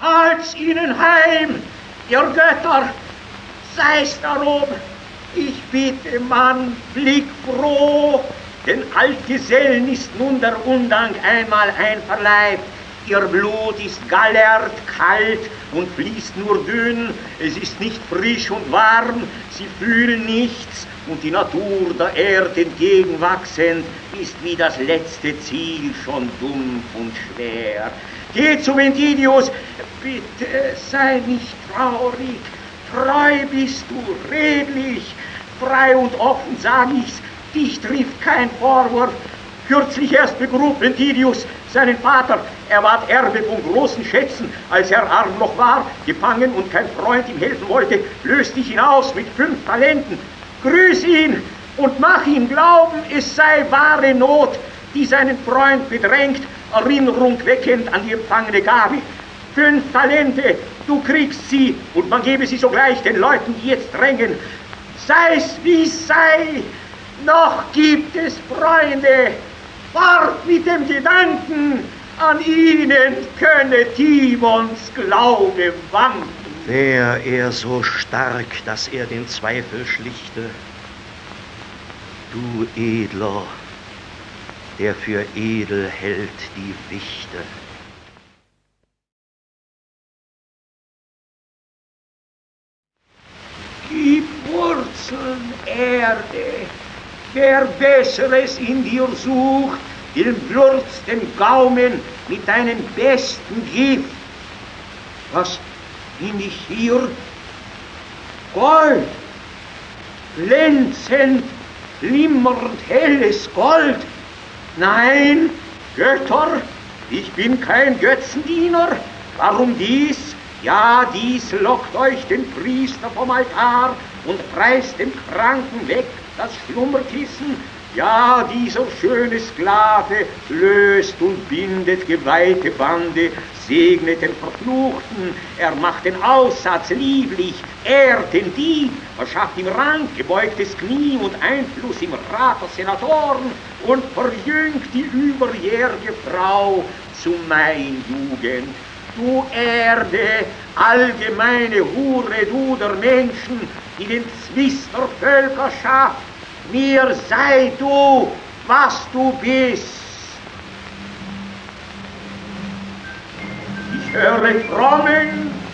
zahlt's ihnen heim, ihr Götter, sei's darum, ich bitte, Mann, blick froh, den Altgesellen ist nun der Undank einmal einverleibt, Ihr Blut ist gallert, kalt und fließt nur dünn, es ist nicht frisch und warm, sie fühlen nichts und die Natur der Erde entgegenwachsend ist wie das letzte Ziel schon dumpf und schwer. Geh zu Ventidius, bitte sei nicht traurig, treu bist du, redlich, frei und offen sag ich's, dich trifft kein Vorwurf. Kürzlich erst begrub Ventidius seinen Vater, er ward Erbe von großen Schätzen, als er arm noch war, gefangen und kein Freund ihm helfen wollte, löst dich hinaus mit fünf Talenten. Grüß ihn und mach ihm glauben, es sei wahre Not, die seinen Freund bedrängt, Erinnerung weckend an die empfangene Gabe. Fünf Talente, du kriegst sie und man gebe sie sogleich den Leuten, die jetzt drängen. Sei's wie sei, noch gibt es Freunde. Fort mit dem Gedanken, an ihnen könne Timons Glaube wanken. Wär er so stark, dass er den Zweifel schlichte, du Edler, der für edel hält die Wichte. Gib Wurzeln, Erde, wer Besseres in dir sucht, will würzt den Gaumen mit deinem besten Gift. Was bin ich hier? Gold, glänzend, glimmernd helles Gold. Nein, Götter, ich bin kein Götzendiener. Warum dies? Ja, dies lockt euch den Priester vom Altar und preist dem Kranken weg das Schlummerkissen ja, dieser schöne Sklave löst und bindet geweihte Bande, segnet den Verfluchten, er macht den Aussatz lieblich, ehrt den Dieb, verschafft ihm Rang, gebeugtes Knie und Einfluss im Rat der Senatoren und verjüngt die überjährige Frau zu Jugend. Du Erde, allgemeine Hure, du der Menschen, die den Zwist der Völker schafft, mir sei du, was du bist. Ich höre Frommen